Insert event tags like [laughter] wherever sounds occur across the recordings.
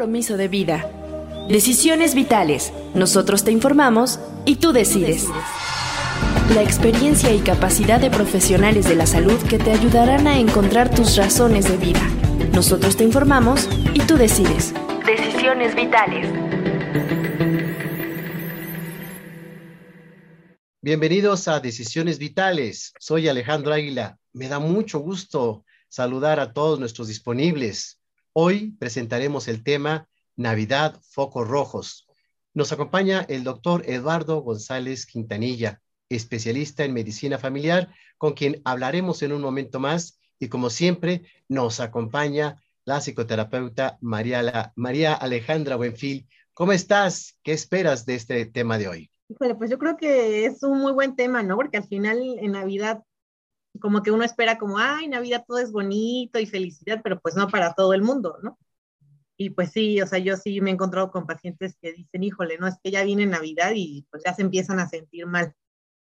compromiso de vida. Decisiones vitales. Nosotros te informamos y tú decides. La experiencia y capacidad de profesionales de la salud que te ayudarán a encontrar tus razones de vida. Nosotros te informamos y tú decides. Decisiones vitales. Bienvenidos a Decisiones Vitales. Soy Alejandro Águila. Me da mucho gusto saludar a todos nuestros disponibles. Hoy presentaremos el tema Navidad Focos Rojos. Nos acompaña el doctor Eduardo González Quintanilla, especialista en medicina familiar, con quien hablaremos en un momento más. Y como siempre, nos acompaña la psicoterapeuta María, Alejandra Buenfil. ¿Cómo estás? ¿Qué esperas de este tema de hoy? Híjole, pues yo creo que es un muy buen tema, ¿no? Porque al final en Navidad, como que uno espera como, ay, Navidad todo es bonito y felicidad, pero pues no para todo el mundo, ¿no? Y pues sí, o sea, yo sí me he encontrado con pacientes que dicen, híjole, no, es que ya viene Navidad y pues ya se empiezan a sentir mal.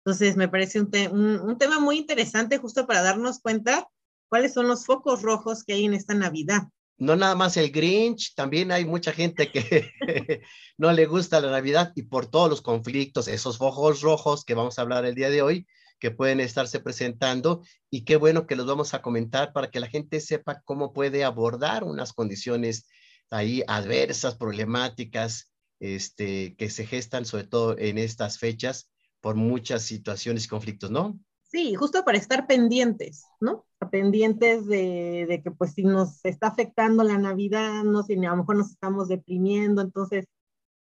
Entonces, me parece un, un tema muy interesante justo para darnos cuenta cuáles son los focos rojos que hay en esta Navidad no nada más el Grinch, también hay mucha gente que [laughs] no le gusta la Navidad y por todos los conflictos, esos focos rojos que vamos a hablar el día de hoy, que pueden estarse presentando y qué bueno que los vamos a comentar para que la gente sepa cómo puede abordar unas condiciones ahí adversas, problemáticas, este, que se gestan sobre todo en estas fechas por muchas situaciones y conflictos, ¿no? Sí, justo para estar pendientes, ¿no? Pendientes de, que pues si nos está afectando la Navidad, no si a lo mejor nos estamos deprimiendo, entonces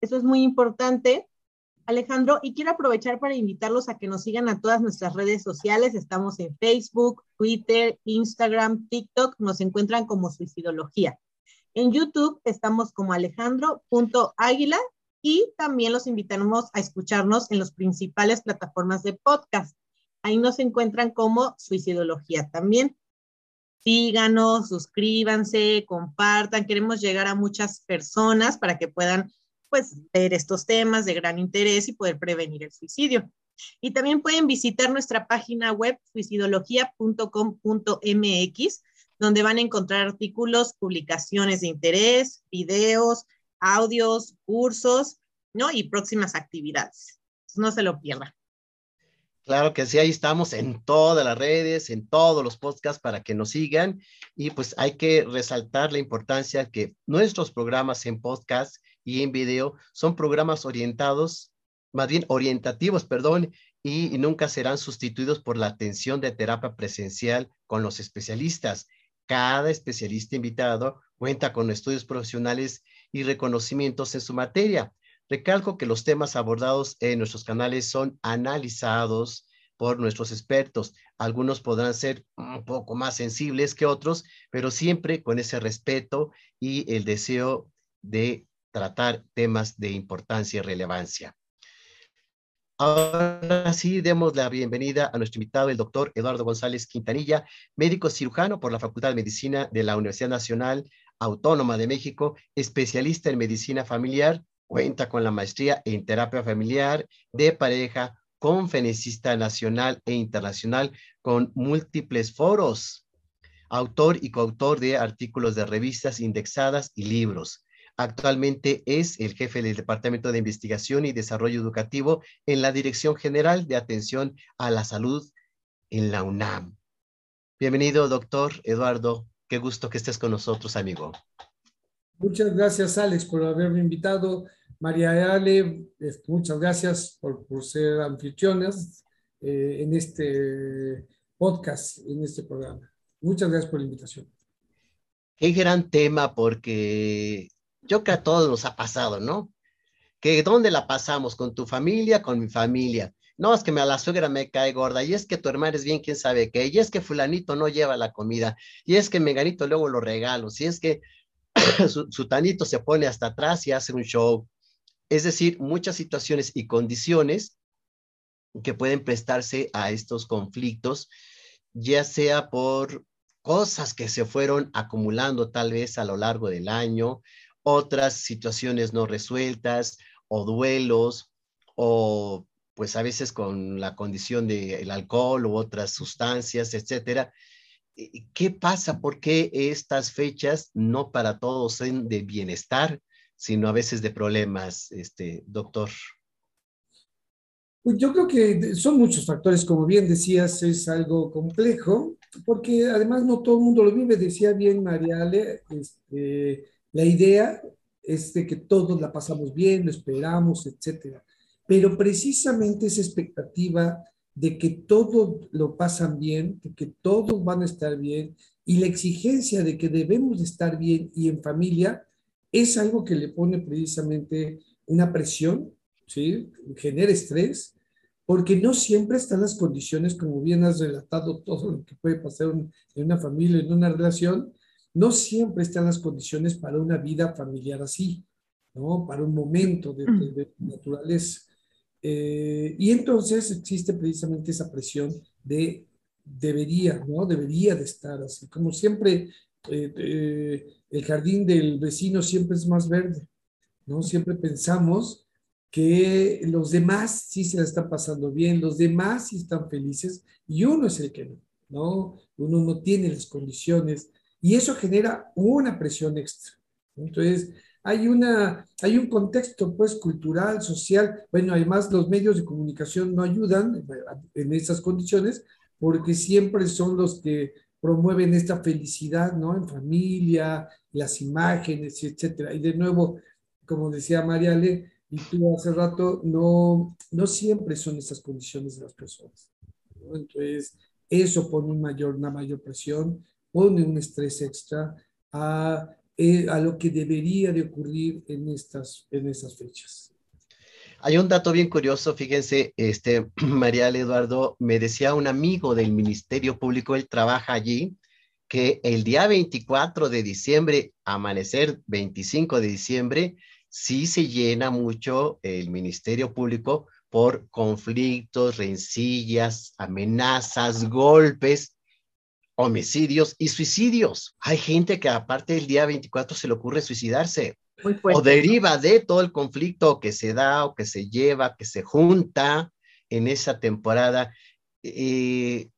eso es muy importante. Alejandro, y quiero aprovechar para invitarlos a que nos sigan a todas nuestras redes sociales. Estamos en Facebook, Twitter, Instagram, TikTok, nos encuentran como Suicidología. En YouTube estamos como alejandro.águila y también los invitamos a escucharnos en las principales plataformas de podcast. Ahí nos encuentran como Suicidología también. Síganos, suscríbanse, compartan. Queremos llegar a muchas personas para que puedan pues ver estos temas de gran interés y poder prevenir el suicidio. Y también pueden visitar nuestra página web suicidología.com.mx, donde van a encontrar artículos, publicaciones de interés, videos, audios, cursos, ¿no? Y próximas actividades. No se lo pierdan. Claro que sí, ahí estamos en todas las redes, en todos los podcasts para que nos sigan y pues hay que resaltar la importancia que nuestros programas en podcast y en video son programas orientados, más bien orientativos, perdón, y, nunca serán sustituidos por la atención de terapia presencial con los especialistas. Cada especialista invitado cuenta con estudios profesionales y reconocimientos en su materia. Recalco que los temas abordados en nuestros canales son analizados por nuestros expertos. Algunos podrán ser un poco más sensibles que otros, pero siempre con ese respeto y el deseo de tratar temas de importancia y relevancia. Ahora sí, demos la bienvenida a nuestro invitado, el doctor Eduardo González Quintanilla, médico cirujano por la Facultad de Medicina de la Universidad Nacional Autónoma de México, especialista en medicina familiar Cuenta con la maestría en terapia familiar de pareja, conferencista nacional e internacional con múltiples foros, autor y coautor de artículos de revistas indexadas y libros. Actualmente es el jefe del Departamento de Investigación y Desarrollo Educativo en la Dirección General de Atención a la Salud en la UNAM. Bienvenido, doctor Eduardo. Qué gusto que estés con nosotros, amigo. Muchas gracias, Alex, por haberme invitado María Ale, muchas gracias por, ser anfitriones eh, en este podcast, en este programa. Muchas gracias por la invitación. Qué gran tema, porque yo creo que a todos nos ha pasado, ¿no? Que dónde la pasamos, con tu familia, con mi familia. No, es que me, a la suegra me cae gorda, y es que tu hermano es bien quién sabe qué, y es que fulanito no lleva la comida, y es que meganito luego lo regalo, y es que [clears throat] su tanito se pone hasta atrás y hace un show. Es decir, muchas situaciones y condiciones que pueden prestarse a estos conflictos, ya sea por cosas que se fueron acumulando tal vez a lo largo del año, otras situaciones no resueltas o duelos o pues a veces con la condición del alcohol u otras sustancias, etcétera. ¿qué pasa? ¿Por qué estas fechas no para todos son de bienestar, sino a veces de problemas, este, doctor? Pues yo creo que son muchos factores, como bien decías, es algo complejo, porque además no todo el mundo lo vive, decía bien Mariale, este, la idea es de que todos la pasamos bien, lo esperamos, etcétera. Pero precisamente esa expectativa de que todos lo pasan bien, de que todos van a estar bien, y la exigencia de que debemos estar bien y en familia, es algo que le pone precisamente una presión, ¿sí? Genera estrés, porque no siempre están las condiciones, como bien has relatado todo lo que puede pasar en una familia, en una relación, no siempre están las condiciones para una vida familiar así, ¿no? Para un momento de, de, naturaleza. Eh, y entonces existe precisamente esa presión de debería, ¿no? Debería de estar así. Como siempre, eh, eh, el jardín del vecino siempre es más verde, ¿no? Siempre pensamos que los demás sí se la están pasando bien, los demás sí están felices y uno es el que no, ¿no? Uno no tiene las condiciones y eso genera una presión extra. Entonces, hay, una, hay un contexto pues cultural, social, bueno, además los medios de comunicación no ayudan en esas condiciones porque siempre son los que promueven esta felicidad, ¿no? En familia, las imágenes, etcétera. Y de nuevo, como decía Mariale, y tú hace rato, no, no siempre son esas condiciones de las personas. Entonces, eso pone un mayor, una mayor presión pone un estrés extra a, eh, a lo que debería de ocurrir en estas, en estas fechas. Hay un dato bien curioso, fíjense, este, [clears throat] María Eduardo, me decía un amigo del Ministerio Público, él trabaja allí, que el día 24 de diciembre, amanecer 25 de diciembre, sí se llena mucho el Ministerio Público por conflictos, rencillas, amenazas, golpes, homicidios y suicidios. Hay gente que aparte del día 24 se le ocurre suicidarse. o deriva de todo el conflicto que se da o que se lleva, que se junta en esa temporada. Eh,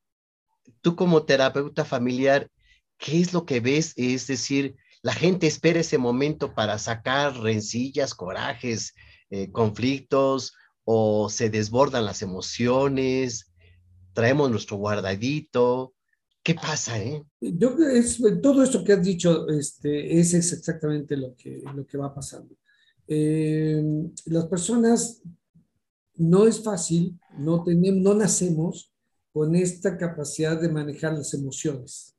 tú como terapeuta familiar, ¿qué es lo que ves? Es decir, la gente espera ese momento para sacar rencillas, corajes, eh, conflictos o se desbordan las emociones, traemos nuestro guardadito, ¿Qué pasa, eh? Yo es, todo esto que has dicho este, es, es exactamente lo que, lo que va pasando. Eh, las personas no es fácil, no, tenemos, no nacemos con esta capacidad de manejar las emociones.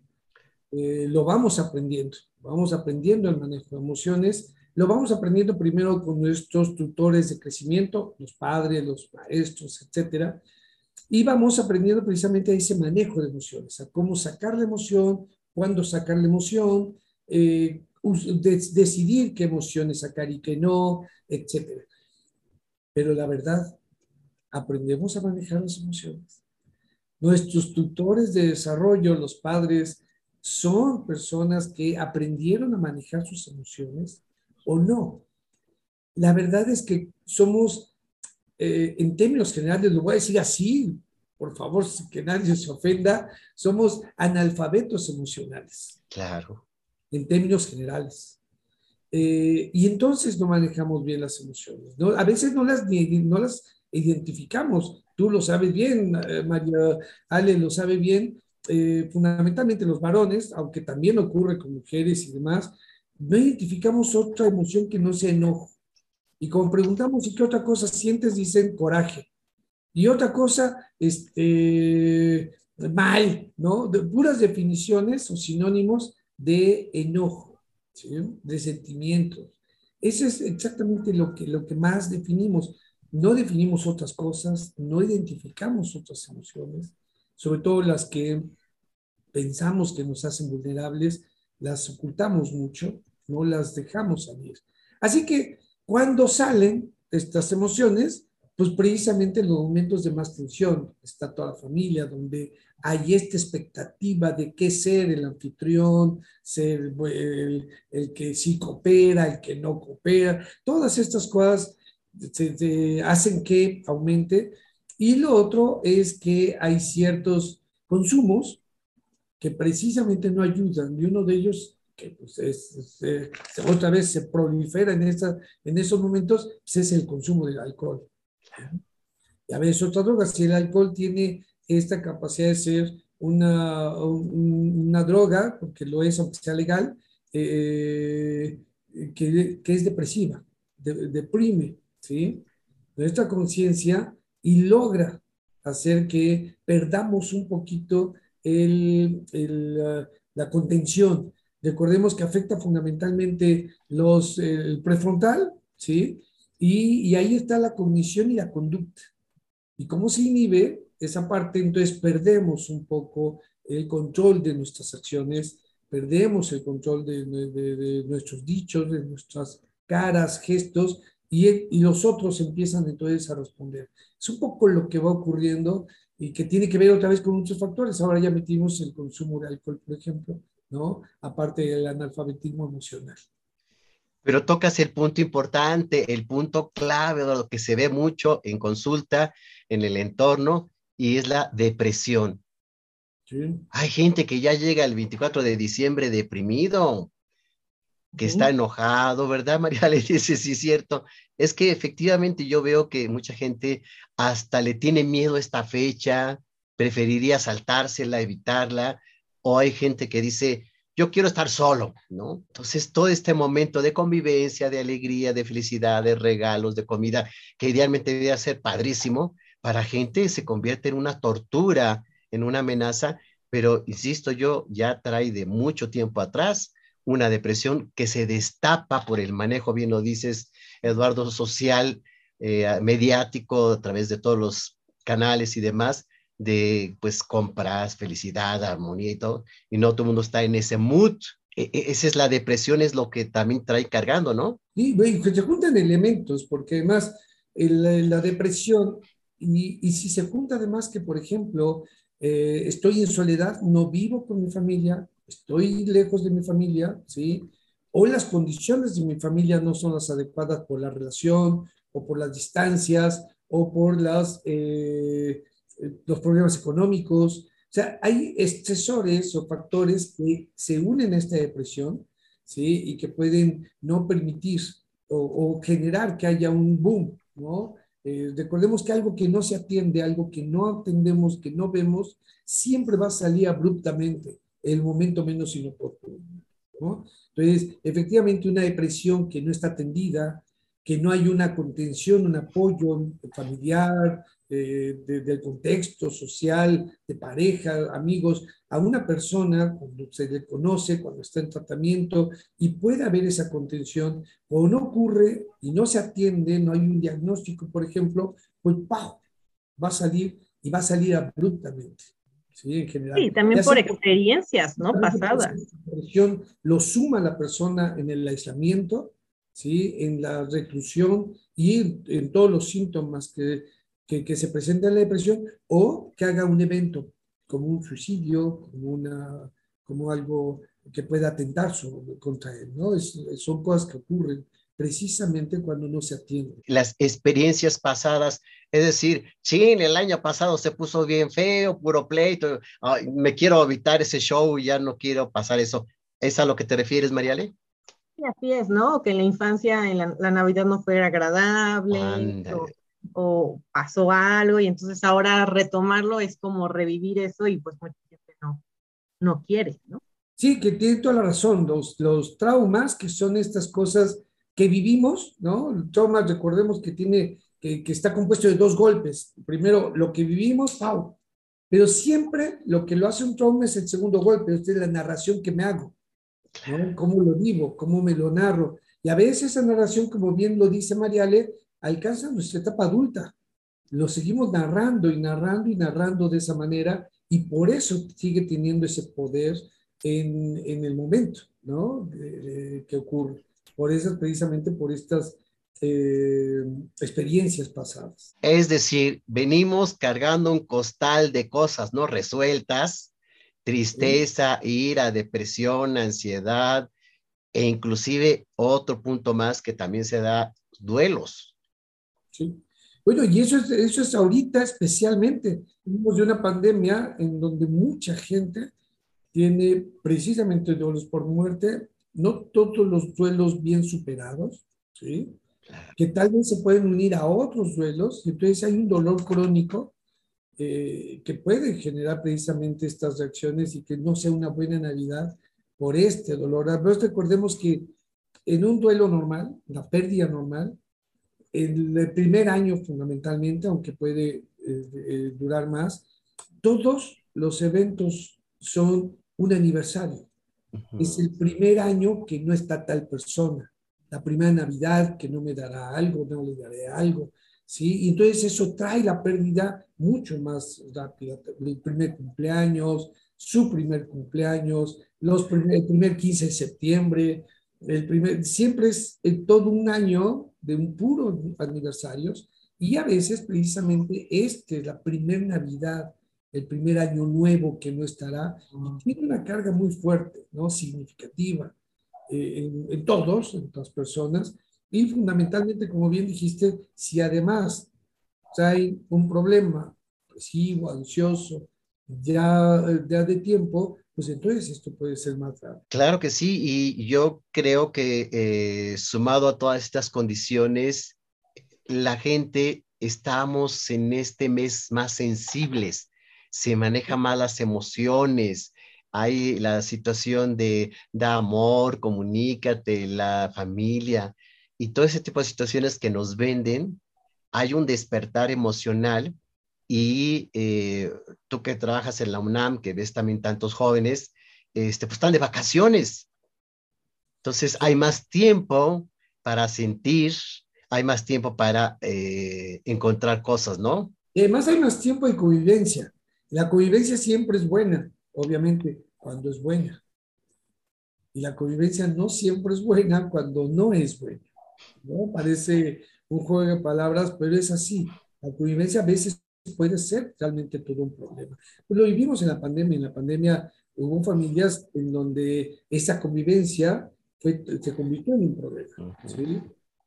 Eh, lo vamos aprendiendo, vamos aprendiendo el manejo de emociones, lo vamos aprendiendo primero con nuestros tutores de crecimiento, los padres, los maestros, etcétera, y vamos aprendiendo precisamente a ese manejo de emociones, a cómo sacar la emoción, cuándo sacar la emoción, eh, decidir qué emociones sacar y qué no, etc. Pero la verdad, aprendemos a manejar las emociones. Nuestros tutores de desarrollo, los padres, son personas que aprendieron a manejar sus emociones o no. La verdad es que somos eh, en términos generales, lo voy a decir así, por favor, que nadie se ofenda, somos analfabetos emocionales. Claro. En términos generales. Eh, y entonces no manejamos bien las emociones. ¿no? A veces no las, no las identificamos. Tú lo sabes bien, eh, María Ale lo sabe bien. fundamentalmente los varones, aunque también ocurre con mujeres y demás, no identificamos otra emoción que no sea enojo. Y como preguntamos, ¿y qué otra cosa sientes? Dicen coraje. Y otra cosa, este, mal, ¿no? De puras definiciones o sinónimos de enojo, de sentimientos. Eso es exactamente lo que, lo que más definimos. No definimos otras cosas, no identificamos otras emociones, sobre todo las que pensamos que nos hacen vulnerables, las ocultamos mucho, no las dejamos salir. Así que cuando salen estas emociones, pues precisamente en los momentos de más tensión está toda la familia, donde hay esta expectativa de qué ser el anfitrión, ser el, que sí coopera, el que no coopera, todas estas cosas hacen que aumente. Y lo otro es que hay ciertos consumos que precisamente no ayudan, y uno de ellos, que pues es, otra vez se prolifera en, esa, en esos momentos, pues es el consumo del alcohol. A veces otra droga, si el alcohol tiene esta capacidad de ser una, una droga, porque lo es aunque sea legal, eh, que, que, es depresiva, deprime, ¿sí? Nuestra conciencia y logra hacer que perdamos un poquito el, el, la contención. Recordemos que afecta fundamentalmente los, el prefrontal, ¿sí? Y, y, ahí está la cognición y la conducta. Y cómo se inhibe esa parte, entonces perdemos un poco el control de nuestras acciones, perdemos el control de, de, de nuestros dichos, de nuestras caras, gestos, y, y, los otros empiezan entonces a responder. Es un poco lo que va ocurriendo y que tiene que ver otra vez con muchos factores. Ahora ya metimos el consumo de alcohol, por ejemplo, ¿no? Aparte del analfabetismo emocional. Pero tocas el punto importante, el punto clave de lo que se ve mucho en consulta, en el entorno, y es la depresión. Sí. Hay gente que ya llega el 24 de diciembre deprimido, que está enojado, ¿verdad, María? [laughs] Le dice, sí, cierto. Es que efectivamente yo veo que mucha gente hasta le tiene miedo a esta fecha, preferiría saltársela, evitarla, o hay gente que dice, yo quiero estar solo, ¿no? Entonces, todo este momento de convivencia, de alegría, de felicidad, de regalos, de comida, que idealmente debería ser padrísimo, para gente se convierte en una tortura, en una amenaza, pero insisto yo, ya trae de mucho tiempo atrás una depresión que se destapa por el manejo, bien lo dices, Eduardo, social, eh, mediático, a través de todos los canales y demás, de pues compras, felicidad, armonía y todo, y no todo el mundo está en ese mood. E, e esa es la depresión, es lo que también trae cargando, ¿no? Sí, que se juntan elementos, porque además el, la depresión, y, si se junta además que, por ejemplo, eh, estoy en soledad, no vivo con mi familia, estoy lejos de mi familia, ¿sí? O las condiciones de mi familia no son las adecuadas por la relación o por las distancias o por las, eh, los problemas económicos. O sea, hay estresores o factores que se unen a esta depresión, ¿sí? Y que pueden no permitir o, o generar que haya un boom, ¿no? Eh, recordemos que algo que no se atiende, algo que no atendemos, que no vemos, siempre va a salir abruptamente el momento menos inoportuno. ¿no? Entonces, efectivamente, una depresión que no está atendida, que no hay una contención, un apoyo familiar, eh, del contexto social, de pareja, amigos, a una persona cuando se le conoce, cuando está en tratamiento y puede haber esa contención, o no ocurre y no se atiende, no hay un diagnóstico, por ejemplo, pues ¡pau! va a salir y va a salir abruptamente. Sí, en general. Sí, también por experiencias, ¿no? Pasadas. La lo suma la persona en el aislamiento, ¿sí? En la reclusión y en, todos los síntomas que, que, que se presentan en la depresión o que haga un evento como un suicidio, como, una, como algo que pueda atentar sobre, contra él, ¿no? Es, son cosas que ocurren precisamente cuando no se atiende. Las experiencias pasadas, es decir, sí, el año pasado se puso bien feo, puro pleito, me quiero evitar ese show y ya no quiero pasar eso. ¿Es a lo que te refieres, Mariale? Sí, así es, ¿no? Que en la infancia, en la, Navidad no fue agradable o, o, pasó algo y entonces ahora retomarlo es como revivir eso y pues mucha gente no, no quiere, ¿no? Sí, que tiene toda la razón. Los, los traumas, que son estas cosas que vivimos, ¿no? El trauma, recordemos que tiene, que, que, está compuesto de dos golpes. Primero, lo que vivimos, ¡pau! Pero siempre lo que lo hace un trauma es el segundo golpe, es la narración que me hago, ¿no? Cómo lo vivo, cómo me lo narro. Y a veces esa narración, como bien lo dice Mariale, alcanza nuestra etapa adulta. Lo seguimos narrando y narrando y narrando de esa manera y por eso sigue teniendo ese poder en, en el momento, ¿no? Eh, que ocurre por esas, precisamente por estas eh, experiencias pasadas. Es decir, venimos cargando un costal de cosas no resueltas, tristeza, ira, depresión, ansiedad, e inclusive otro punto más que también se da, duelos. Sí. Bueno, y eso es, eso es ahorita especialmente. Venimos de una pandemia en donde mucha gente tiene precisamente duelos por muerte, no todos los duelos bien superados, ¿sí? que tal vez se pueden unir a otros duelos, entonces hay un dolor crónico eh, que puede generar precisamente estas reacciones y que no sea una buena Navidad por este dolor. Pero recordemos que en un duelo normal, la pérdida normal, el primer año fundamentalmente, aunque puede eh, eh, durar más, todos los eventos son un aniversario. Es el primer año que no está tal persona, la primera Navidad que no me dará algo, no le daré algo, ¿sí? Y entonces eso trae la pérdida mucho más rápida. El primer cumpleaños, su primer cumpleaños, los el primer 15 de septiembre, el primer, siempre es todo un año de un puro aniversarios y a veces precisamente este, la primera Navidad, el primer año nuevo que no estará, tiene una carga muy fuerte, ¿no? Significativa eh, en, todos, en todas personas, y fundamentalmente, como bien dijiste, si además hay un problema depresivo, ansioso, ya, ya de tiempo, pues entonces esto puede ser más grave. Claro que sí, y yo creo que eh, sumado a todas estas condiciones, la gente estamos en este mes más sensibles, se manejan más las emociones, hay la situación de da amor, comunícate, la familia y todo ese tipo de situaciones que nos venden, hay un despertar emocional y eh, tú que trabajas en la UNAM, que ves también tantos jóvenes, este, pues están de vacaciones. Entonces hay más tiempo para sentir, hay más tiempo para eh, encontrar cosas, ¿no? Y además hay más tiempo de convivencia. La convivencia siempre es buena, obviamente, cuando es buena. Y la convivencia no siempre es buena cuando no es buena. ¿no? Parece un juego de palabras, pero es así. La convivencia a veces puede ser realmente todo un problema. Pues lo vivimos en la pandemia. En la pandemia hubo familias en donde esa convivencia fue, se convirtió en un problema.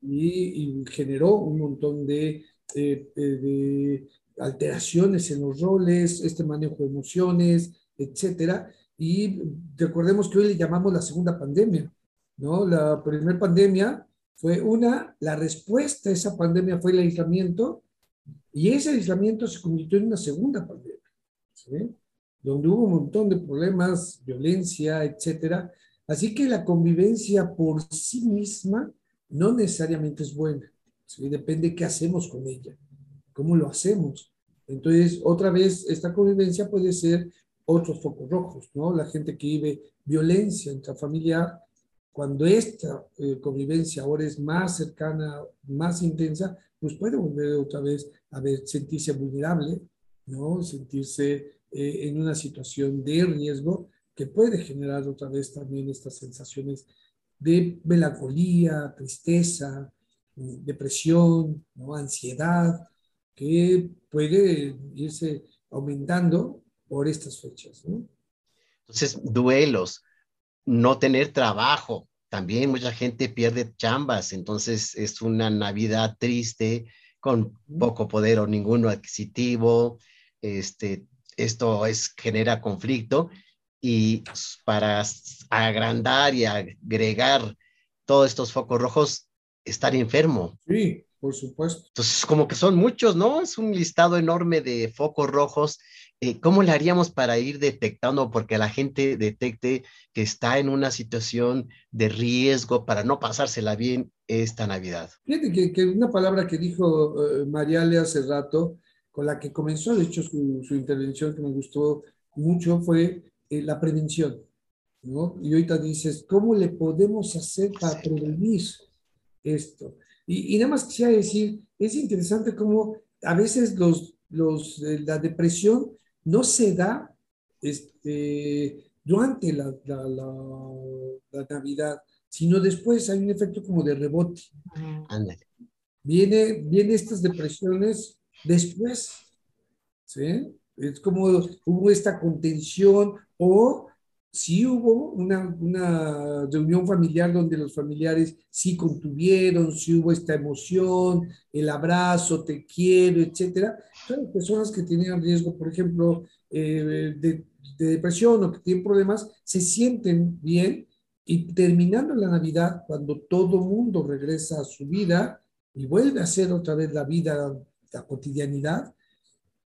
y, generó un montón de, eh, eh, de, alteraciones en los roles, este manejo de emociones, etcétera. Y recordemos que hoy le llamamos la segunda pandemia, ¿no? La primera pandemia fue una, la respuesta a esa pandemia fue el aislamiento, y ese aislamiento se convirtió en una segunda pandemia, donde hubo un montón de problemas, violencia, etcétera. Así que la convivencia por sí misma no necesariamente es buena. Depende qué hacemos con ella, cómo lo hacemos. Entonces, otra vez, esta convivencia puede ser otros focos rojos, ¿no? La gente que vive violencia intrafamiliar, cuando esta eh, convivencia ahora es más cercana, más intensa, pues puede volver otra vez a ver, sentirse vulnerable, ¿no? Sentirse eh, en una situación de riesgo que puede generar otra vez también estas sensaciones de melancolía, tristeza, depresión, ¿no? ansiedad, que puede irse aumentando por estas fechas. ¿no? Entonces, duelos, no tener trabajo, también mucha gente pierde chambas, entonces es una Navidad triste, con poco poder o ninguno adquisitivo. Este, esto es, genera conflicto y para agrandar y agregar todos estos focos rojos, estar enfermo. Sí, por supuesto. Entonces, como que son muchos, ¿no? Es un listado enorme de focos rojos. Eh, ¿Cómo le haríamos para ir detectando? Porque la gente detecte que está en una situación de riesgo para no pasársela bien esta Navidad. Fíjate que, una palabra que dijo uh, Mariale hace rato, con la que comenzó, de hecho, su, intervención que me gustó mucho, fue eh, la prevención. ¿no? Y ahorita dices, ¿cómo le podemos hacer para prevenir esto? Y, nada más quisiera decir, es interesante cómo a veces los, los, la depresión no se da este, durante la, la, la Navidad, sino después hay un efecto como de rebote. Ándale. Viene, viene estas depresiones después, ¿sí? Es como hubo esta contención o si hubo una, una, reunión familiar donde los familiares sí contuvieron, si hubo esta emoción, el abrazo, te quiero, etcétera. Son personas que tenían riesgo, por ejemplo, eh, de, depresión o que tienen problemas, se sienten bien y terminando la Navidad, cuando todo mundo regresa a su vida y vuelve a ser otra vez la vida, la cotidianidad,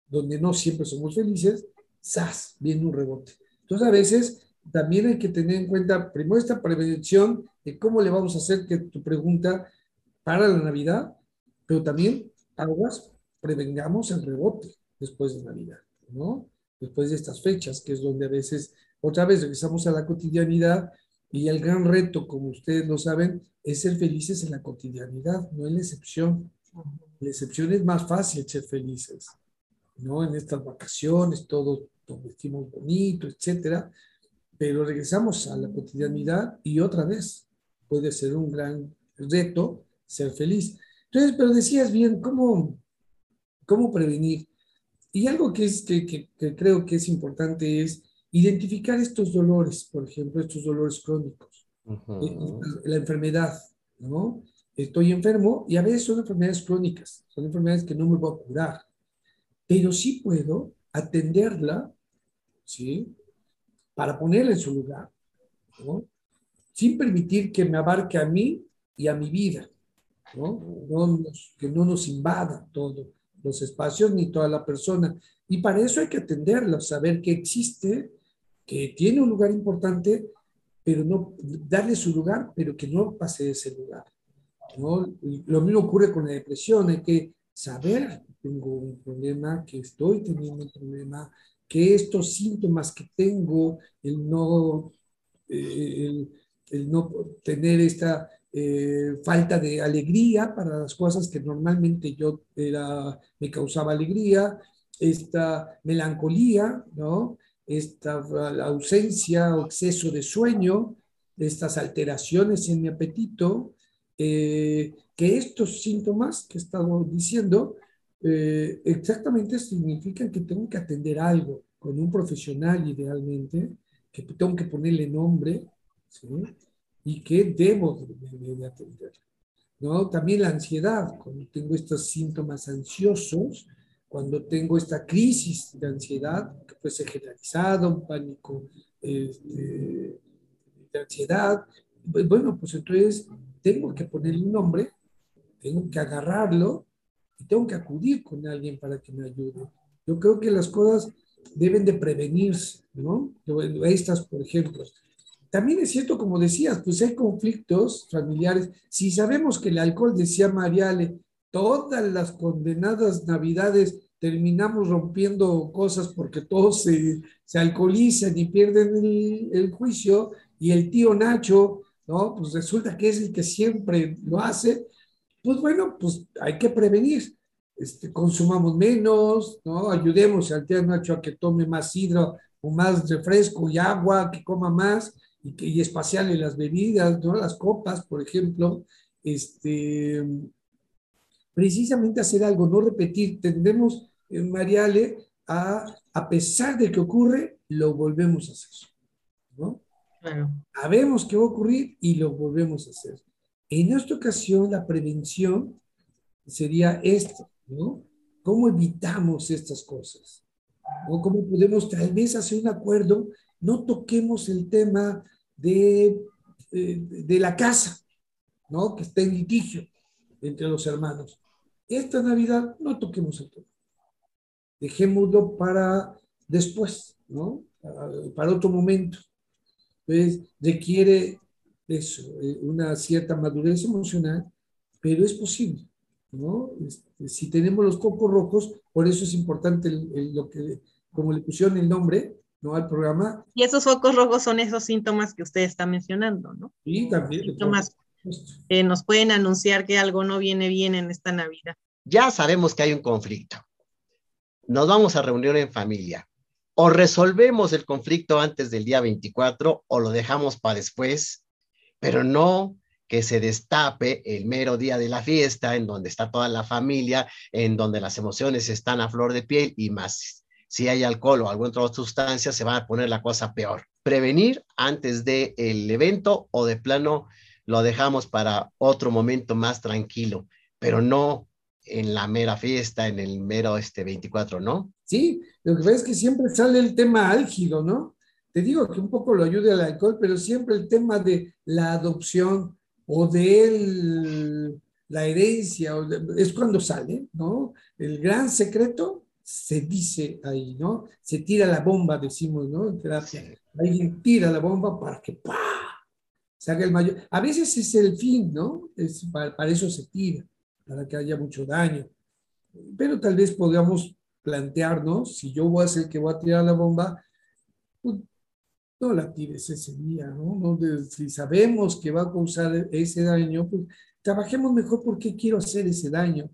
donde no siempre somos felices, ¡zas! Viene un rebote. Entonces a veces también hay que tener en cuenta, primero esta prevención de cómo le vamos a hacer que tu pregunta para la Navidad, pero también aguas, prevengamos el rebote después de Navidad, ¿no? Después de estas fechas, que es donde a veces otra vez regresamos a la cotidianidad y el gran reto, como ustedes lo saben, es ser felices en la cotidianidad, no en la excepción. La excepción es más fácil ser felices, ¿no? En estas vacaciones, todo, todo vestimos bonito, etcétera, pero regresamos a la cotidianidad y otra vez puede ser un gran reto ser feliz. Entonces, pero decías bien, ¿cómo, cómo prevenir? Y algo que, es, que, que, creo que es importante es identificar estos dolores, por ejemplo, estos dolores crónicos, eh, la enfermedad, ¿no? Estoy enfermo y a veces son enfermedades crónicas, son enfermedades que no me voy a curar, pero sí puedo atenderla, ¿sí? Para ponerla en su lugar, ¿no? Sin permitir que me abarque a mí y a mi vida. ¿no? que no nos invada todos los espacios ni toda la persona. Y para eso hay que atenderlo, saber que existe, que tiene un lugar importante, pero no darle su lugar, pero que no pase de ese lugar. ¿no? Lo mismo ocurre con la depresión, hay que saber que tengo un problema, que estoy teniendo un problema, que estos síntomas que tengo, el no, eh, el, no tener esta eh, falta de alegría para las cosas que normalmente yo me causaba alegría, esta melancolía, ¿no? esta ausencia o exceso de sueño, estas alteraciones en mi apetito, eh, que estos síntomas que estamos diciendo eh, exactamente significan que tengo que atender algo con un profesional idealmente, que tengo que ponerle nombre, y que debo de, atender. ¿no? También la ansiedad, cuando tengo estos síntomas ansiosos, cuando tengo esta crisis de ansiedad, que puede ser generalizada, un pánico este, de ansiedad, bueno, pues entonces tengo que ponerle un nombre, tengo que agarrarlo y tengo que acudir con alguien para que me ayude. Yo creo que las cosas deben de prevenirse, ¿no? Estas, por ejemplo, también es cierto, como decías, pues hay conflictos familiares. Si sabemos que el alcohol, decía Mariale, todas las condenadas navidades terminamos rompiendo cosas porque todos se, se alcoholizan y pierden el, el, juicio, y el tío Nacho, ¿no? Pues resulta que es el que siempre lo hace, pues bueno, pues hay que prevenir. Este, consumamos menos, ¿no? Ayudemos al tío Nacho a que tome más sidra o más refresco y agua, que coma más, y, espacial en las bebidas, ¿no? las copas, por ejemplo, este, precisamente hacer algo, no repetir. Tendemos, en eh, Mariale, a, a pesar de que ocurre, lo volvemos a hacer. ¿no? Claro. Sabemos que va a ocurrir y lo volvemos a hacer. En esta ocasión, la prevención sería esto, ¿no? ¿Cómo evitamos estas cosas? ¿O ¿Cómo podemos tal vez hacer un acuerdo? No toquemos el tema de, de, la casa, ¿no? Que está en litigio entre los hermanos. Esta Navidad no toquemos el tema. Dejémoslo para después, ¿no? Para, otro momento. Entonces, requiere eso, eh, una cierta madurez emocional, pero es posible, ¿no? Este, si tenemos los cocos rojos, por eso es importante lo que, como le pusieron el nombre, ¿no? al programa. Y esos focos rojos son esos síntomas que usted está mencionando, ¿no? Sí, también. Síntomas que nos pueden anunciar que algo no viene bien en esta Navidad. Ya sabemos que hay un conflicto. Nos vamos a reunir en familia. O resolvemos el conflicto antes del día 24 o lo dejamos para después, pero no que se destape el mero día de la fiesta, en donde está toda la familia, en donde las emociones están a flor de piel y más si hay alcohol o alguna otra sustancia, se va a poner la cosa peor. Prevenir antes del el evento o de plano lo dejamos para otro momento más tranquilo, pero no en la mera fiesta, en el mero este 24, ¿no? Sí, lo que pasa es que siempre sale el tema álgido, ¿no? Te digo que un poco lo ayuda el alcohol, pero siempre el tema de la adopción o de la herencia, es cuando sale, ¿no? El gran secreto se dice ahí, ¿no? Se tira la bomba, decimos, ¿no? En terapia. Alguien tira la bomba para que ¡pah! se haga el mayor. A veces es el fin, ¿no? Es, para, eso se tira, para que haya mucho daño. Pero tal vez podamos plantearnos, si yo voy a ser el que voy a tirar la bomba, pues, no la tires ese día, ¿no? si sabemos que va a causar ese daño, pues trabajemos mejor porque quiero hacer ese daño.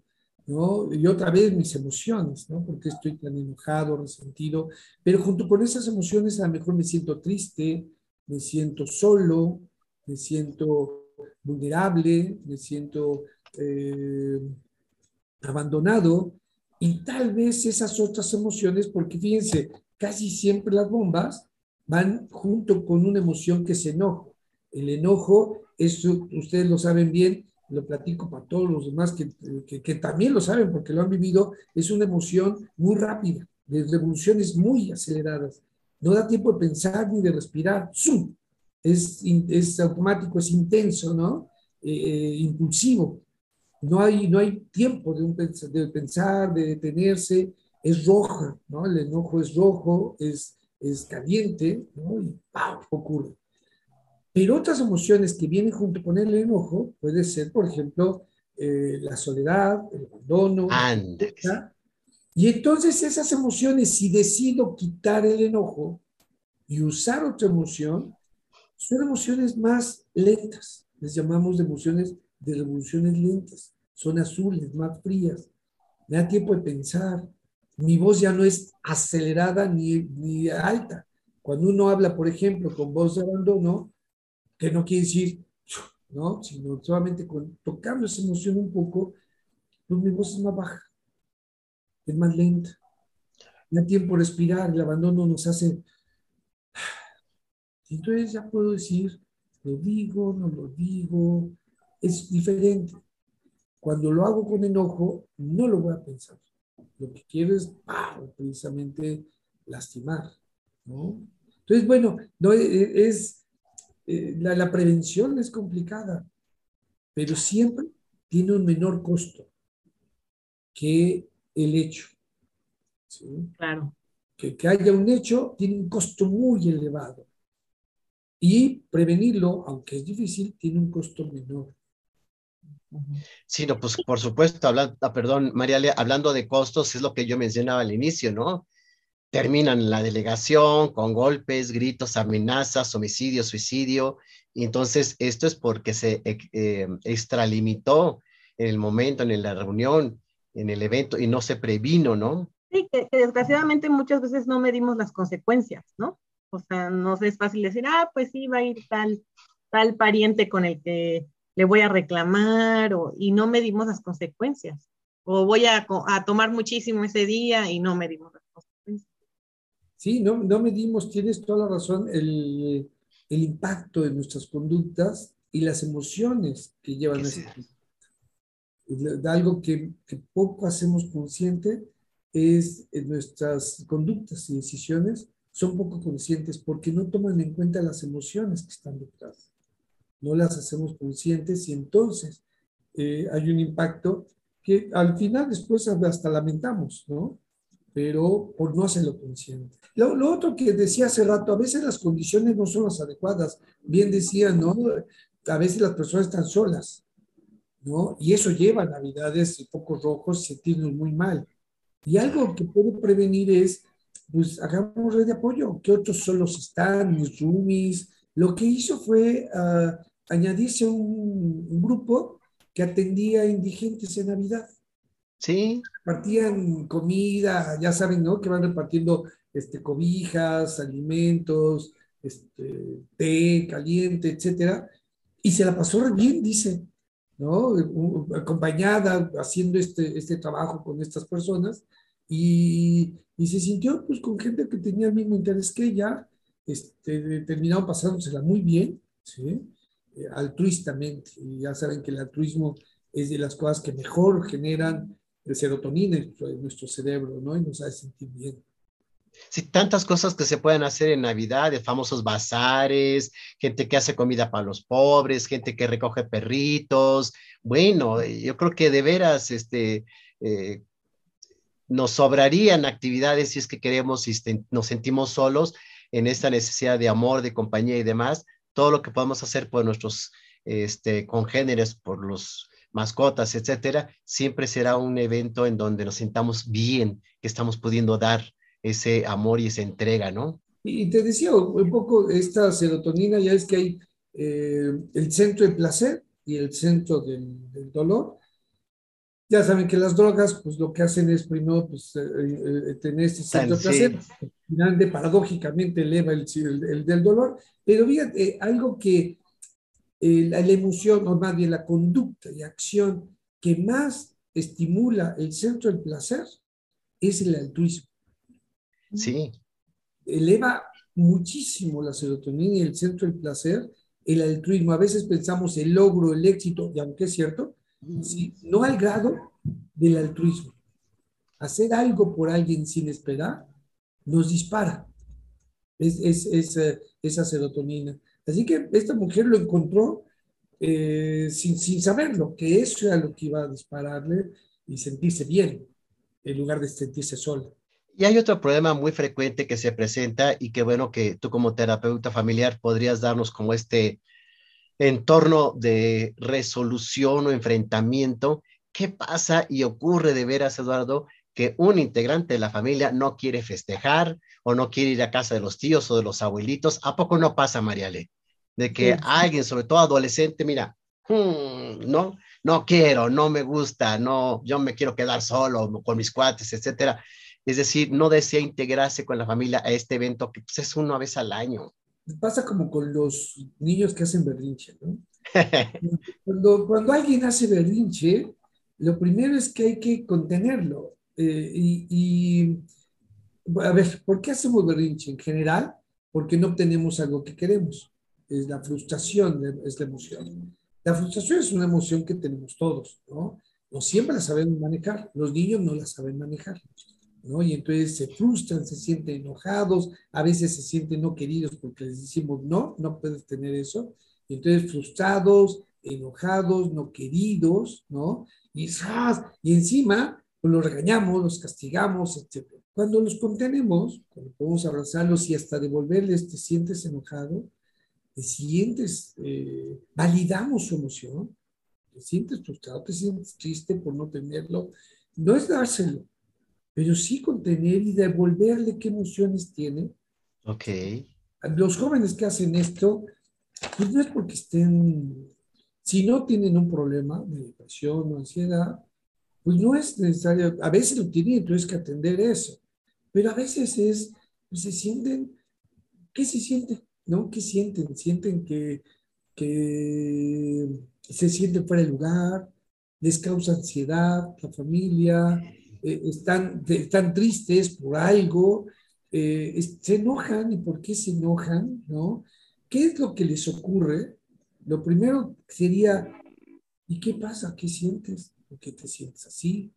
¿no? Y otra vez mis emociones, ¿no? Porque estoy tan enojado, resentido, pero junto con esas emociones a lo mejor me siento triste, me siento solo, me siento vulnerable, me siento eh, abandonado y tal vez esas otras emociones, porque fíjense, casi siempre las bombas van junto con una emoción que es enojo. El enojo, eso ustedes lo saben bien, lo platico para todos los demás que, que, también lo saben porque lo han vivido, es una emoción muy rápida, de revoluciones muy aceleradas. No da tiempo de pensar ni de respirar. ¡Zum! Es, es automático, es intenso, ¿no? Eh, impulsivo. No hay, no hay tiempo de, un, de pensar, de detenerse. Es roja, ¿no? El enojo es rojo, es, es caliente, ¿no? Y ¡pau! ocurre. Pero otras emociones que vienen junto con el enojo puede ser, por ejemplo, eh, la soledad, el abandono. Y entonces esas emociones, si decido quitar el enojo y usar otra emoción, son emociones más lentas. Les llamamos de emociones de revoluciones lentas. Son azules, más frías. Me da tiempo de pensar. Mi voz ya no es acelerada ni, ni alta. Cuando uno habla, por ejemplo, con voz de abandono, que no quiere decir, ¿no? Sino solamente con, tocando esa emoción un poco, pues mi voz es más baja, es más lenta. Hay tiempo respirar, el abandono nos hace... [sighs] Entonces ya puedo decir, lo digo, no lo digo, es diferente. Cuando lo hago con enojo, no lo voy a pensar. Lo que quiero es precisamente lastimar. ¿no? Entonces, bueno, no, e, es, eh, la, prevención es complicada, pero siempre tiene un menor costo que el hecho. Claro. Que, que haya un hecho tiene un costo muy elevado. Y prevenirlo, aunque es difícil, tiene un costo menor. Sí, no, pues por supuesto, hablando, ah, perdón, María, hablando de costos, es lo que yo mencionaba al inicio, ¿no? terminan la delegación con golpes, gritos, amenazas, homicidio, suicidio. Y entonces esto es porque se eh, eh, extralimitó en el momento, en la reunión, en el evento y no se previno, ¿no? Sí, que, desgraciadamente muchas veces no medimos las consecuencias, ¿no? O sea, no es fácil decir, ah, pues sí, va a ir tal, tal pariente con el que le voy a reclamar o, y no medimos las consecuencias. O voy a, a tomar muchísimo ese día y no medimos las Sí, no, no medimos, tienes toda la razón, el, el impacto de nuestras conductas y las emociones que llevan a ese De algo que, que, poco hacemos consciente es nuestras conductas y decisiones son poco conscientes porque no toman en cuenta las emociones que están detrás. No las hacemos conscientes y entonces eh, hay un impacto que al final después hasta lamentamos, ¿no? pero por no hacerlo consciente. Lo, lo, otro que decía hace rato, a veces las condiciones no son las adecuadas. Bien decía, ¿no? A veces las personas están solas, ¿no? Y eso lleva navidades y pocos rojos, sentirnos muy mal. Y algo que puede prevenir es, pues hagamos red de apoyo, que otros solos están, mis roomies. Lo que hizo fue uh, añadirse un, un grupo que atendía a indigentes en Navidad. Sí. Repartían comida, ya saben, ¿no? Que van repartiendo este, cobijas, alimentos, este, té caliente, etcétera. Y se la pasó bien, dice, ¿no? Acompañada, haciendo este, este trabajo con estas personas. Y, y se sintió, pues, con gente que tenía el mismo interés que ella. Este, terminaron pasándosela muy bien, ¿sí? Eh, altruistamente. Y ya saben que el altruismo es de las cosas que mejor generan de serotonina en nuestro cerebro, ¿no? Y nos hace sentir bien. Sí, tantas cosas que se pueden hacer en Navidad, de famosos bazares, gente que hace comida para los pobres, gente que recoge perritos. Bueno, yo creo que de veras, este, eh, nos sobrarían actividades si es que queremos, si este, nos sentimos solos en esta necesidad de amor, de compañía y demás. Todo lo que podamos hacer por nuestros este, congéneres, por los mascotas, etcétera, siempre será un evento en donde nos sintamos bien, que estamos pudiendo dar ese amor y esa entrega, ¿no? Y te decía un poco esta serotonina, ya es que hay eh, el centro del placer y el centro del, dolor. Ya saben que las drogas, pues lo que hacen es primero pues, eh, eh, tener este centro de placer, finalmente paradójicamente eleva el, el, del dolor, pero fíjate, algo que la, la, emoción, o más bien la conducta y acción que más estimula el centro del placer es el altruismo. Sí. Eleva muchísimo la serotonina y el centro del placer, el altruismo. A veces pensamos el logro, el éxito, y aunque es cierto, no al grado del altruismo. Hacer algo por alguien sin esperar nos dispara es, eh, esa serotonina. Así que esta mujer lo encontró eh, sin, sin saberlo, que eso era lo que iba a dispararle y sentirse bien, en lugar de sentirse sola. Y hay otro problema muy frecuente que se presenta y que bueno que tú como terapeuta familiar podrías darnos como este entorno de resolución o enfrentamiento. ¿Qué pasa y ocurre de veras, Eduardo, que un integrante de la familia no quiere festejar o no quiere ir a casa de los tíos o de los abuelitos? ¿A poco no pasa, Mariale? De que alguien, sobre todo adolescente, mira, hmm, no, no quiero, no me gusta, no, yo me quiero quedar solo con mis cuates, etcétera es decir, no desea integrarse con la familia a este evento que pues, es una vez al año. Pasa como con los niños que hacen berrinche, ¿no? [laughs] cuando, cuando alguien hace berrinche, lo primero es que hay que contenerlo. Eh, y, a ver, ¿por qué hacemos berrinche? En general, porque no obtenemos algo que queremos. Es la frustración, es la emoción. La frustración es una emoción que tenemos todos, ¿no? No siempre la sabemos manejar. Los niños no la saben manejar. ¿No? Y entonces se frustran, se sienten enojados, a veces se sienten no queridos porque les decimos, no, no puedes tener eso. Y entonces frustrados, enojados, no queridos, ¿no? Y, y encima pues los regañamos, los castigamos, etc. Cuando los contenemos, cuando podemos abrazarlos y hasta devolverles, te sientes enojado, te sientes, eh, validamos su emoción, te sientes frustrado, te sientes triste por no tenerlo, no es dárselo, pero sí contener y devolverle qué emociones tiene. Ok. Los jóvenes que hacen esto, pues no es porque estén, si no tienen un problema de depresión o ansiedad, pues no es necesario, a veces lo tienen, entonces que atender eso, pero a veces es, pues se sienten, ¿qué se sienten? ¿No? ¿Qué sienten? Sienten que, que se sienten fuera de lugar, les causa ansiedad, la familia, eh, están, están tristes por algo, eh, se enojan y por qué se enojan, ¿no? ¿Qué es lo que les ocurre? Lo primero sería, ¿y qué pasa? ¿Qué sientes? ¿Por qué te sientes así?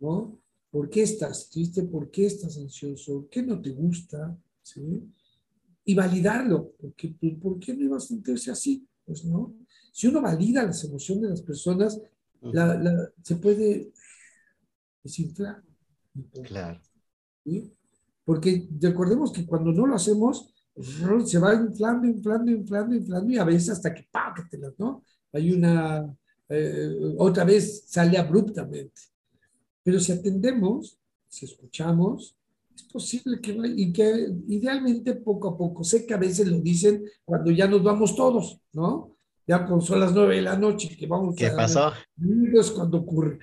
¿No? ¿Por qué estás triste? ¿Por qué estás ansioso? ¿Qué no te gusta? ¿Sí? Y validarlo, porque pues, ¿por qué no iba a sentirse así? Pues no. Si uno valida las emociones de las personas, se puede desinflar. Claro. Porque recordemos que cuando no lo hacemos, se va inflando, inflando, inflando, inflando y a veces hasta que pácatelas, ¿no? Hay una, eh, otra vez sale abruptamente. Pero si atendemos, si escuchamos, es posible que, y que idealmente poco a poco, sé que a veces lo dicen cuando ya nos vamos todos, ¿no? Ya con son las nueve de la noche que vamos ¿Qué pasó? Es cuando ocurre.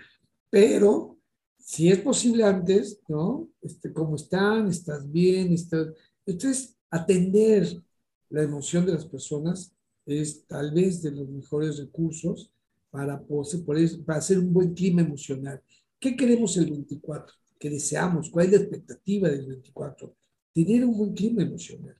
Pero si es posible antes, ¿no? Este, ¿Cómo están? ¿Estás bien? Entonces, atender la emoción de las personas es tal vez de los mejores recursos para, para hacer un buen clima emocional. ¿Qué queremos el 24? ¿Qué deseamos? ¿Cuál es la expectativa del 24? Tener un buen clima emocional.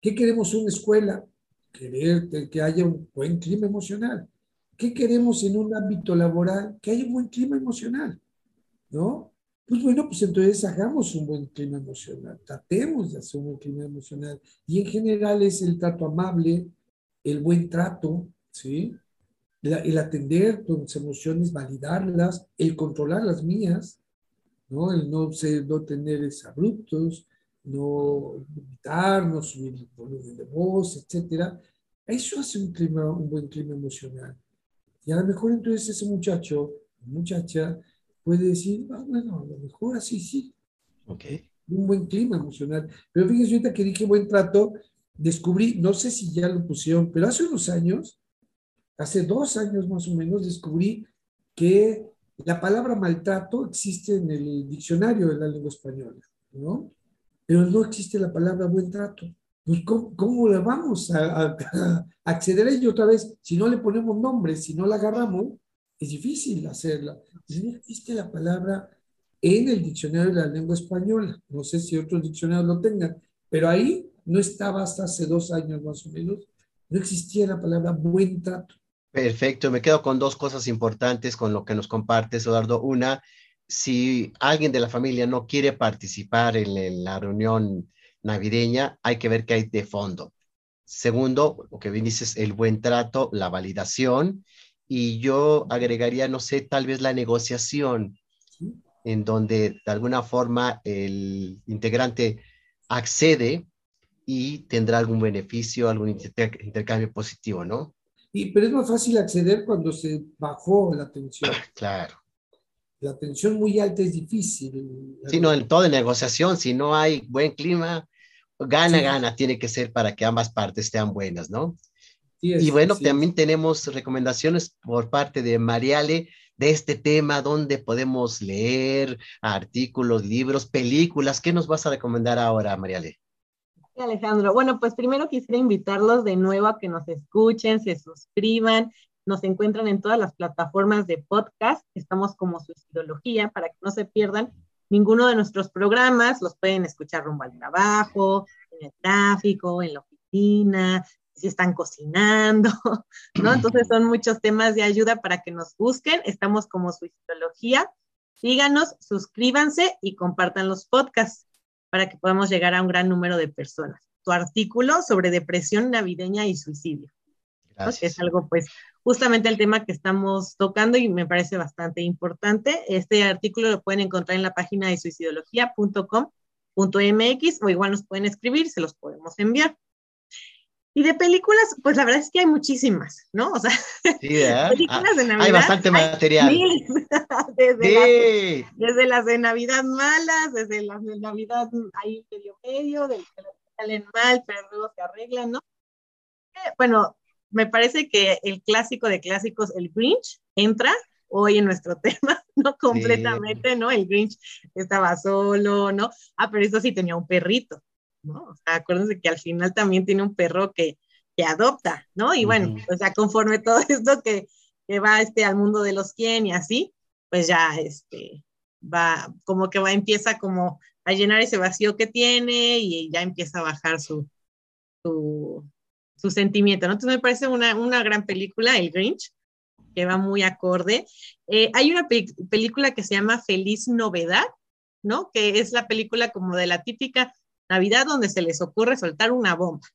¿Qué queremos en una escuela? Querer que haya un buen clima emocional. ¿Qué queremos en un ámbito laboral? Que haya un buen clima emocional. ¿No? Pues bueno, pues entonces hagamos un buen clima emocional, tratemos de hacer un buen clima emocional. Y en general es el trato amable, el buen trato, ¿sí? El, atender tus emociones, validarlas, el controlar las mías, ¿no? El no, ser, no tener abruptos, no gritar, no subir el volumen de voz, etcétera. Eso hace un, clima, un buen clima emocional. Y a lo mejor entonces ese muchacho, muchacha, puede decir, ah, bueno, a lo mejor así sí. Ok. Un buen clima emocional. Pero fíjense, ahorita que dije buen trato, descubrí, no sé si ya lo pusieron, pero hace unos años, hace dos años más o menos, descubrí que la palabra maltrato existe en el diccionario de la lengua española, ¿no? Pero no existe la palabra buen trato. Pues, ¿cómo, cómo le vamos a, a, acceder a ello otra vez si no le ponemos nombre, si no la agarramos? Es difícil hacerla. Existe la palabra en el diccionario de la lengua española. No sé si otros diccionarios lo tengan, pero ahí no estaba hasta hace dos años más o menos. No existía la palabra buen trato. Perfecto, me quedo con dos cosas importantes con lo que nos compartes, Eduardo. Una, si alguien de la familia no quiere participar en la reunión navideña, hay que ver qué hay de fondo. Segundo, lo que bien dices, el buen trato, la validación y yo agregaría, no sé, tal vez la negociación, en donde de alguna forma el integrante accede y tendrá algún beneficio, algún intercambio positivo, ¿no? Y, pero es más fácil acceder cuando se bajó la tensión. [clears throat] claro. La tensión muy alta es difícil. Sí, no, en toda negociación, si no hay buen clima, gana, gana, tiene que ser para que ambas partes sean buenas, ¿no? Y bueno, también tenemos recomendaciones por parte de Mariale de este tema, donde podemos leer artículos, libros, películas. ¿Qué nos vas a recomendar ahora, Mariale? Alejandro, bueno, pues primero quisiera invitarlos de nuevo a que nos escuchen, se suscriban, nos encuentran en todas las plataformas de podcast, estamos como Suicidología, para que no se pierdan ninguno de nuestros programas, los pueden escuchar rumbo al trabajo, en el tráfico, en la oficina, si están cocinando, [laughs] ¿no? Entonces son muchos temas de ayuda para que nos busquen. Estamos como Suicidología. Síganos, suscríbanse y compartan los podcasts para que podamos llegar a un gran número de personas. Tu artículo sobre depresión navideña y suicidio. es algo, pues, justamente el tema que estamos tocando y me parece bastante importante. Este artículo lo pueden encontrar en la página de suicidología.com.mx o igual nos pueden escribir, se los podemos enviar. Y de películas, pues la verdad es que hay muchísimas, ¿no? O sea, películas de Navidad. Hay bastante material. [laughs] desde, las, desde, las, de Navidad malas, desde las de Navidad ahí medio medio, del que salen mal, pero luego se arreglan, ¿no? Eh, bueno, me parece que el clásico de clásicos, el Grinch, entra hoy en nuestro [laughs] tema, no completamente, ¿no? El Grinch estaba solo, ¿no? Ah, pero eso sí tenía un perrito, ¿no? O sea, acuérdense que al final también tiene un perro que, que adopta, ¿no? Y bueno, o sea, conforme todo [laughs] esto que, que va este, al mundo de los quién y así, pues ya este, va, como que va, empieza como a llenar ese vacío que tiene y ya empieza a bajar su, su, su sentimiento, ¿no? Entonces me parece una, una gran película, El Grinch, que va muy acorde. Eh, hay una película que se llama Feliz Novedad, ¿no? Que es la película como de la típica Navidad donde se les ocurre soltar una bomba,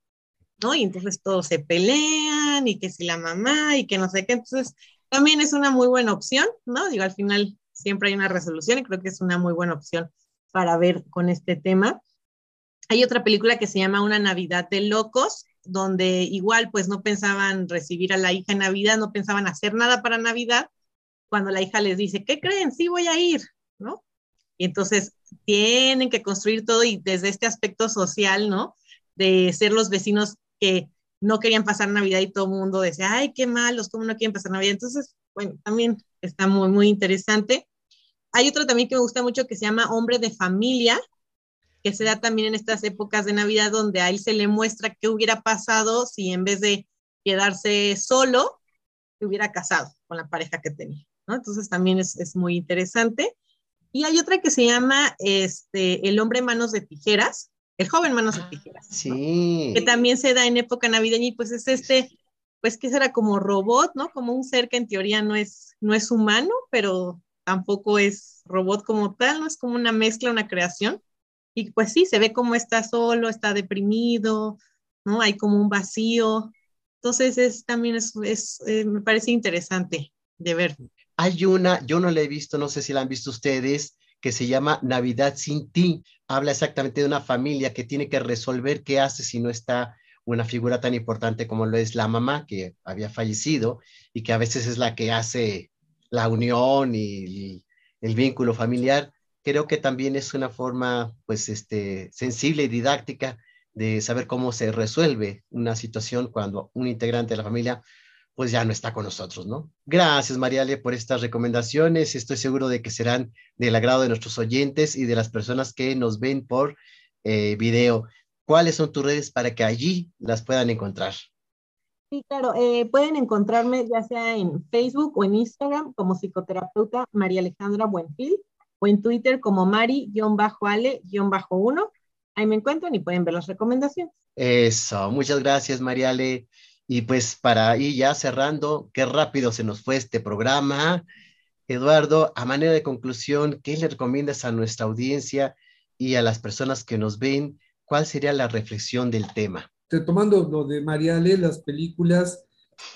¿no? Y entonces todos se pelean y que si la mamá y que no sé qué, entonces también es una muy buena opción, ¿no? Digo, al final siempre hay una resolución y creo que es una muy buena opción para ver con este tema. Hay otra película que se llama Una Navidad de Locos, donde igual pues no pensaban recibir a la hija en Navidad, no pensaban hacer nada para Navidad, cuando la hija les dice, ¿qué creen? Sí voy a ir, ¿no? Y entonces tienen que construir todo y desde este aspecto social, ¿no? De ser los vecinos que no querían pasar Navidad y todo el mundo decía, ay, qué malos, ¿cómo no quieren pasar Navidad? Entonces, bueno, también está muy, muy interesante. Hay otro también que me gusta mucho que se llama Hombre de Familia, que se da también en estas épocas de Navidad donde a él se le muestra qué hubiera pasado si en vez de quedarse solo, se hubiera casado con la pareja que tenía, ¿no? Entonces también es, es muy interesante. Y hay otra que se llama este, El hombre manos de tijeras, el joven manos de ah, tijeras. Que también se da en época navideña y pues es este, pues que será como robot, ¿no? Como un ser que en teoría no es, no es humano, pero tampoco es robot como tal, no es como una mezcla, una creación. Y pues sí, se ve como está solo, está deprimido, ¿no? Hay como un vacío. Entonces, es, también es, es eh, me parece interesante de ver. Hay una, yo no la he visto, no sé si la han visto ustedes, que se llama Navidad sin ti. Habla exactamente de una familia que tiene que resolver qué hace si no está una figura tan importante como lo es la mamá, que había fallecido y que a veces es la que hace la unión y el vínculo familiar. Creo que también es una forma, pues, este, sensible y didáctica de saber cómo se resuelve una situación cuando un integrante de la familia pues ya no está con nosotros, ¿no? Gracias, Mariale, por estas recomendaciones. Estoy seguro de que serán del agrado de nuestros oyentes y de las personas que nos ven por eh, video. ¿Cuáles son tus redes para que allí las puedan encontrar? Sí, claro, eh, pueden encontrarme ya sea en Facebook o en Instagram como psicoterapeuta María Alejandra Buenfil o en Twitter como Mari-Ale-1. Ahí me encuentran y pueden ver las recomendaciones. Eso, muchas gracias, Mariale. Y pues para ir ya cerrando, qué rápido se nos fue este programa. Eduardo, a manera de conclusión, ¿qué le recomiendas a nuestra audiencia y a las personas que nos ven? ¿Cuál sería la reflexión del tema? Retomando lo de Mariale, las películas,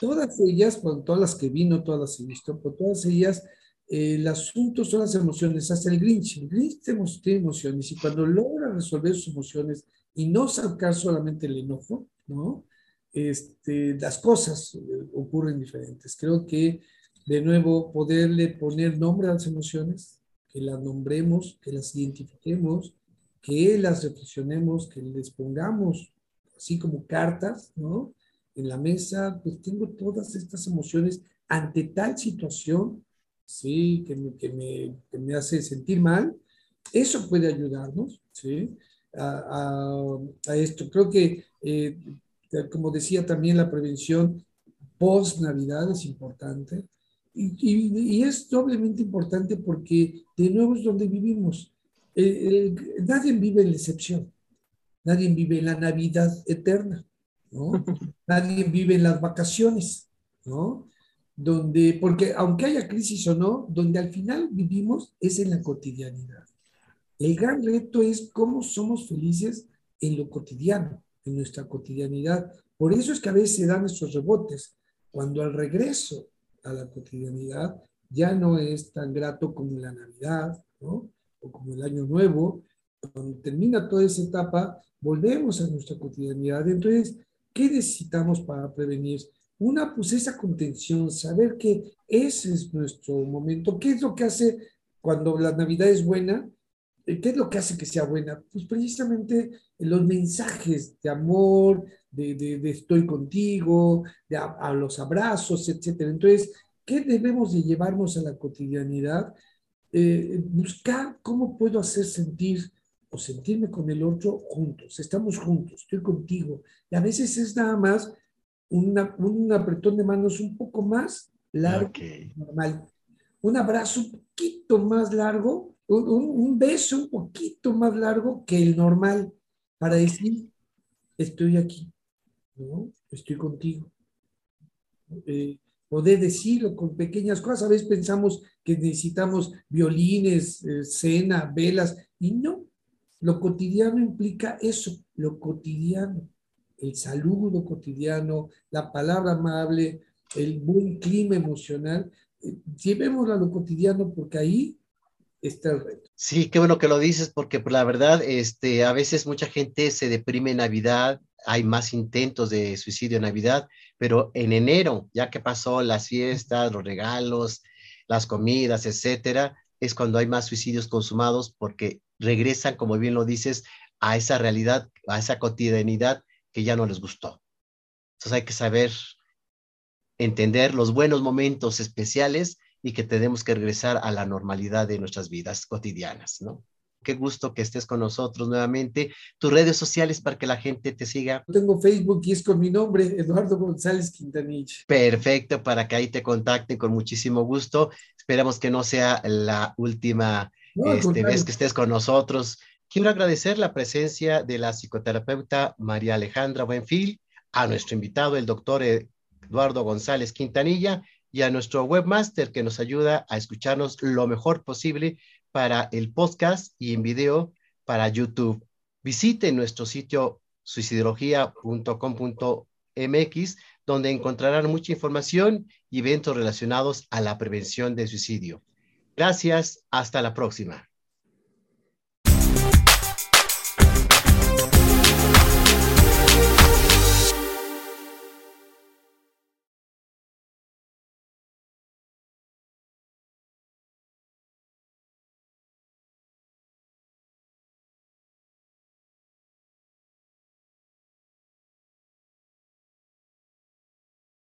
todas ellas, con todas las que vino, todas las he visto, por todas ellas el asunto son las emociones, hasta el Grinch. El Grinch tiene emociones y cuando logra resolver sus emociones y no sacar solamente el enojo, ¿no? Este, las cosas eh, ocurren diferentes. Creo que, de nuevo, poderle poner nombre a las emociones, que las nombremos, que las identifiquemos, que las reflexionemos, que les pongamos así como cartas, ¿no? En la mesa, pues tengo todas estas emociones ante tal situación ¿sí? Que me, que me, que me hace sentir mal, eso puede ayudarnos ¿sí? a, a, esto. Creo que, eh, como decía también, la prevención post-Navidad es importante. Y, y, y, es doblemente importante porque de nuevo es donde vivimos. Eh, eh, nadie vive en la excepción, nadie vive en la Navidad eterna, ¿no? [laughs] nadie vive en las vacaciones, ¿no? donde, porque aunque haya crisis o no, donde al final vivimos es en la cotidianidad. El gran reto es cómo somos felices en lo cotidiano, en nuestra cotidianidad. Por eso es que a veces se dan esos rebotes, cuando al regreso a la cotidianidad ya no es tan grato como la Navidad, ¿no? O como el Año Nuevo. Cuando termina toda esa etapa, volvemos a nuestra cotidianidad. Entonces, ¿qué necesitamos para prevenir? Una, pues esa contención, saber que ese es nuestro momento. ¿Qué es lo que hace cuando la Navidad es buena? Eh, ¿Qué es lo que hace que sea buena? Pues precisamente los mensajes de amor, de, de, estoy contigo, de a, los abrazos, etc. Entonces, ¿qué debemos de llevarnos a la cotidianidad? Eh, buscar cómo puedo hacer sentir o sentirme con el otro juntos. Estamos juntos, estoy contigo. Y a veces es nada más un apretón de manos un poco más largo normal. Un abrazo un poquito más largo, un, beso un poquito más largo que el normal para decir, estoy aquí. Estoy contigo. Eh, poder decirlo con pequeñas cosas. A veces pensamos que necesitamos violines, eh, cena, velas, y no. Lo cotidiano implica eso, lo cotidiano el saludo cotidiano, la palabra amable, el buen clima emocional. Eh, llevémoslo a lo cotidiano porque ahí reto. Sí, qué bueno que lo dices porque pues, la verdad, este, a veces mucha gente se deprime en Navidad, hay más intentos de suicidio en Navidad, pero en enero, ya que pasó las fiestas, los regalos, las comidas, etcétera, es cuando hay más suicidios consumados porque regresan, como bien lo dices, a esa realidad, a esa cotidianidad que ya no les gustó. Entonces hay que saber entender los buenos momentos especiales y que tenemos que regresar a la normalidad de nuestras vidas cotidianas, ¿no? Qué gusto que estés con nosotros nuevamente. Tus redes sociales para que la gente te siga. Tengo Facebook y es con mi nombre, Eduardo González Quintanilla. Perfecto, para que ahí te contacten con muchísimo gusto. Esperamos que no sea la última este, vez que estés con nosotros. Quiero agradecer la presencia de la psicoterapeuta María Alejandra Buenfil, a nuestro invitado, el doctor Eduardo González Quintanilla, y a nuestro webmaster que nos ayuda a escucharnos lo mejor posible para el podcast y en video para YouTube. Visite nuestro sitio suicidología.com.mx, donde encontrarán mucha información y eventos relacionados a la prevención de suicidio. Gracias, hasta la próxima.